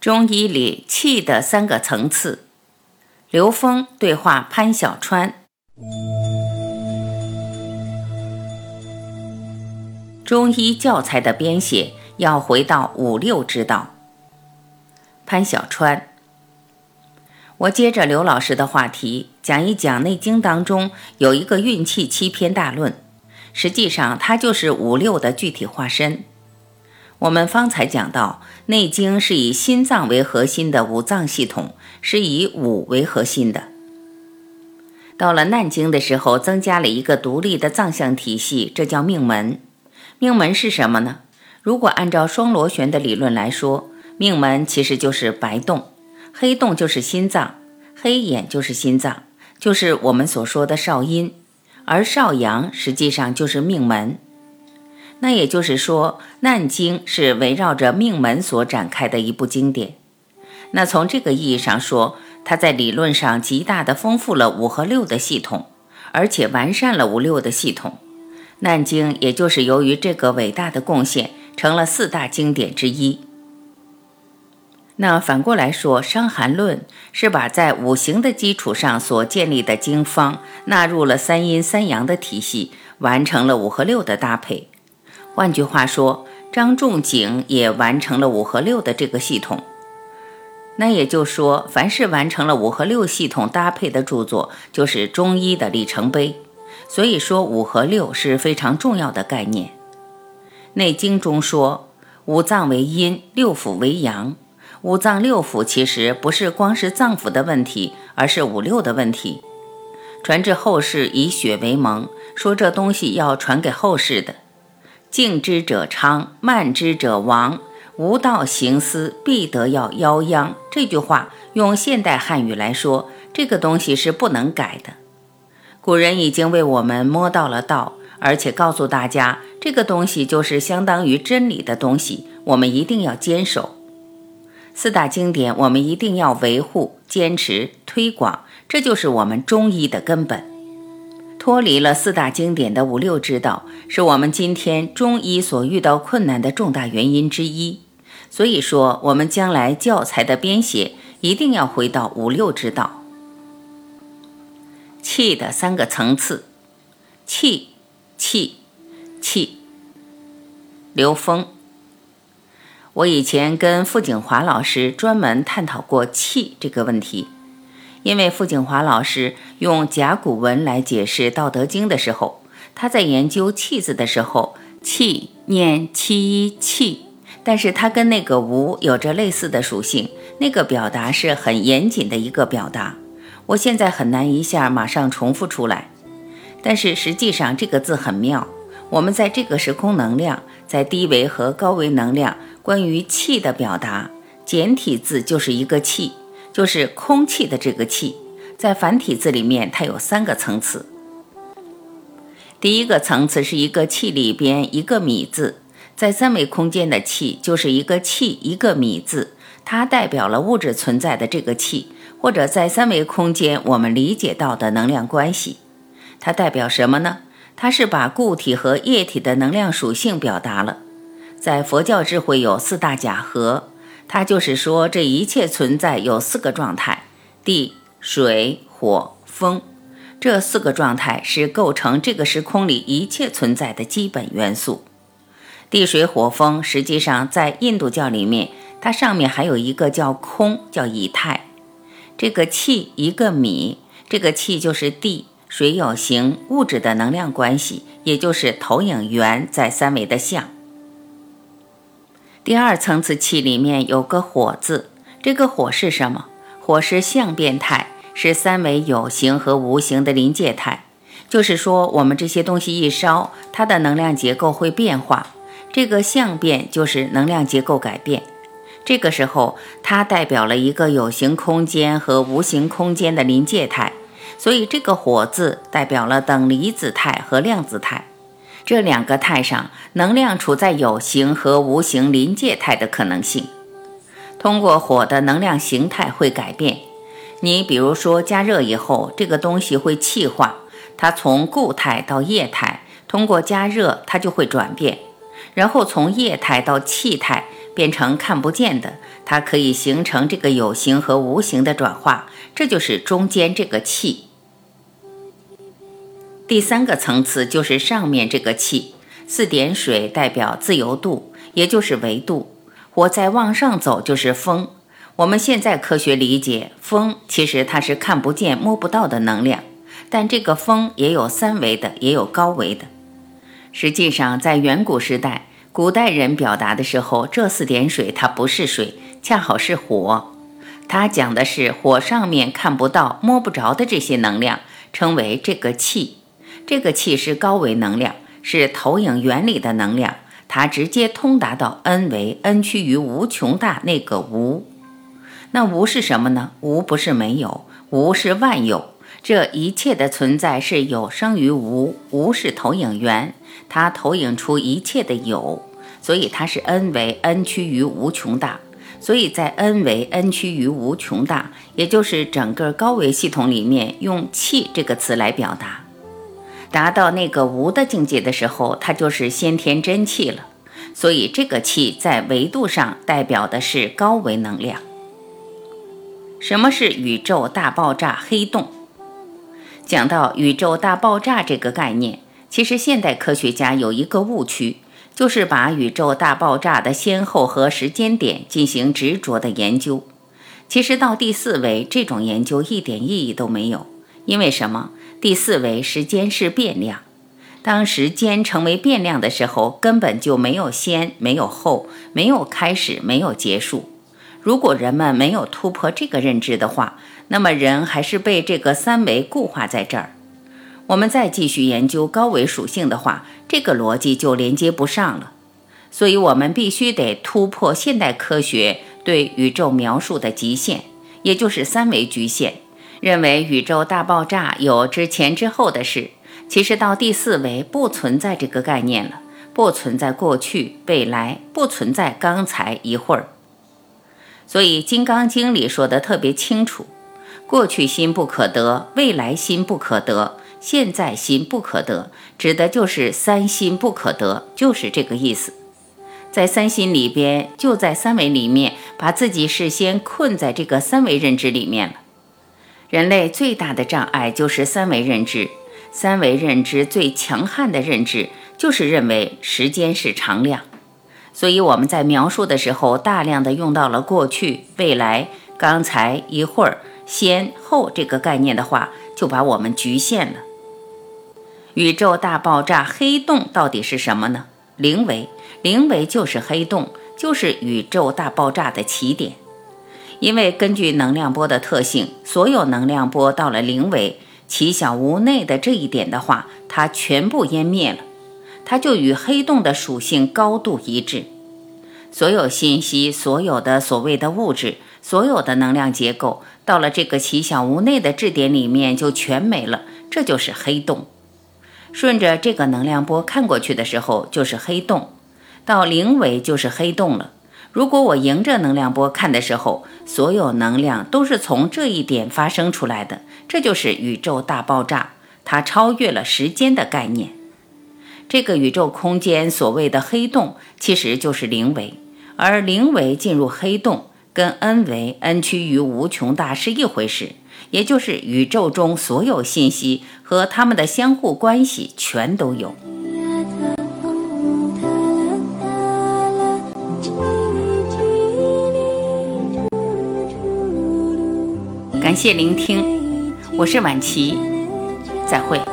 中医里气的三个层次，刘峰对话潘小川。中医教材的编写要回到五六之道。潘小川，我接着刘老师的话题讲一讲《内经》当中有一个运气七篇大论，实际上它就是五六的具体化身。我们方才讲到，《内经》是以心脏为核心的五脏系统，是以五为核心的。到了《难经》的时候，增加了一个独立的脏象体系，这叫命门。命门是什么呢？如果按照双螺旋的理论来说，命门其实就是白洞，黑洞就是心脏，黑眼就是心脏，就是我们所说的少阴，而少阳实际上就是命门。那也就是说，《难经》是围绕着命门所展开的一部经典。那从这个意义上说，它在理论上极大的丰富了五和六的系统，而且完善了五六的系统。《难经》也就是由于这个伟大的贡献，成了四大经典之一。那反过来说，《伤寒论》是把在五行的基础上所建立的经方纳入了三阴三阳的体系，完成了五和六的搭配。换句话说，张仲景也完成了五和六的这个系统。那也就说，凡是完成了五和六系统搭配的著作，就是中医的里程碑。所以说，五和六是非常重要的概念。《内经》中说，五脏为阴，六腑为阳。五脏六腑其实不是光是脏腑的问题，而是五六的问题。传至后世，以血为盟，说这东西要传给后世的。静之者昌，慢之者亡。无道行思，必得要夭殃。这句话用现代汉语来说，这个东西是不能改的。古人已经为我们摸到了道，而且告诉大家，这个东西就是相当于真理的东西，我们一定要坚守。四大经典，我们一定要维护、坚持、推广，这就是我们中医的根本。脱离了四大经典的五六之道，是我们今天中医所遇到困难的重大原因之一。所以说，我们将来教材的编写一定要回到五六之道。气的三个层次，气，气，气。刘峰，我以前跟傅景华老师专门探讨过气这个问题。因为傅景华老师用甲骨文来解释《道德经》的时候，他在研究“气”字的时候，“气”念“七气”，但是它跟那个“无”有着类似的属性，那个表达是很严谨的一个表达。我现在很难一下马上重复出来，但是实际上这个字很妙。我们在这个时空能量，在低维和高维能量关于气的表达，简体字就是一个“气”。就是空气的这个气，在繁体字里面，它有三个层次。第一个层次是一个气里边一个米字，在三维空间的气就是一个气一个米字，它代表了物质存在的这个气，或者在三维空间我们理解到的能量关系。它代表什么呢？它是把固体和液体的能量属性表达了。在佛教智慧有四大假合。它就是说，这一切存在有四个状态：地、水、火、风。这四个状态是构成这个时空里一切存在的基本元素。地、水、火、风，实际上在印度教里面，它上面还有一个叫空，叫以太。这个气一个米，这个气就是地、水有形物质的能量关系，也就是投影源在三维的像。第二层次气里面有个火字，这个火是什么？火是相变态，是三维有形和无形的临界态。就是说，我们这些东西一烧，它的能量结构会变化。这个相变就是能量结构改变。这个时候，它代表了一个有形空间和无形空间的临界态，所以这个火字代表了等离子态和量子态。这两个态上，能量处在有形和无形临界态的可能性。通过火的能量形态会改变。你比如说，加热以后，这个东西会气化，它从固态到液态，通过加热它就会转变，然后从液态到气态变成看不见的，它可以形成这个有形和无形的转化，这就是中间这个气。第三个层次就是上面这个气，四点水代表自由度，也就是维度。火再往上走就是风。我们现在科学理解，风其实它是看不见、摸不到的能量，但这个风也有三维的，也有高维的。实际上，在远古时代，古代人表达的时候，这四点水它不是水，恰好是火。它讲的是火上面看不到、摸不着的这些能量，称为这个气。这个气是高维能量，是投影原理的能量，它直接通达到 n 维，n 趋于无穷大那个无。那无是什么呢？无不是没有，无是万有。这一切的存在是有生于无，无是投影源，它投影出一切的有，所以它是 n 维 n 趋于无穷大。所以在 n 维 n 趋于无穷大，也就是整个高维系统里面，用气这个词来表达。达到那个无的境界的时候，它就是先天真气了。所以这个气在维度上代表的是高维能量。什么是宇宙大爆炸黑洞？讲到宇宙大爆炸这个概念，其实现代科学家有一个误区，就是把宇宙大爆炸的先后和时间点进行执着的研究。其实到第四维，这种研究一点意义都没有。因为什么？第四维时间是变量，当时间成为变量的时候，根本就没有先，没有后，没有开始，没有结束。如果人们没有突破这个认知的话，那么人还是被这个三维固化在这儿。我们再继续研究高维属性的话，这个逻辑就连接不上了。所以，我们必须得突破现代科学对宇宙描述的极限，也就是三维局限。认为宇宙大爆炸有之前之后的事，其实到第四维不存在这个概念了，不存在过去、未来，不存在刚才一会儿。所以《金刚经》里说的特别清楚：过去心不可得，未来心不可得，现在心不可得，指的就是三心不可得，就是这个意思。在三心里边，就在三维里面，把自己事先困在这个三维认知里面了。人类最大的障碍就是三维认知，三维认知最强悍的认知就是认为时间是常量，所以我们在描述的时候大量的用到了过去、未来、刚才、一会儿、先后这个概念的话，就把我们局限了。宇宙大爆炸黑洞到底是什么呢？零维，零维就是黑洞，就是宇宙大爆炸的起点。因为根据能量波的特性，所有能量波到了零维，其小无内的这一点的话，它全部湮灭了，它就与黑洞的属性高度一致。所有信息、所有的所谓的物质、所有的能量结构，到了这个奇小无内的质点里面就全没了，这就是黑洞。顺着这个能量波看过去的时候，就是黑洞，到零维就是黑洞了。如果我迎着能量波看的时候，所有能量都是从这一点发生出来的，这就是宇宙大爆炸，它超越了时间的概念。这个宇宙空间所谓的黑洞，其实就是零维，而零维进入黑洞，跟 n 维 n 趋于无穷大是一回事，也就是宇宙中所有信息和它们的相互关系全都有。感谢聆听，我是晚琪，再会。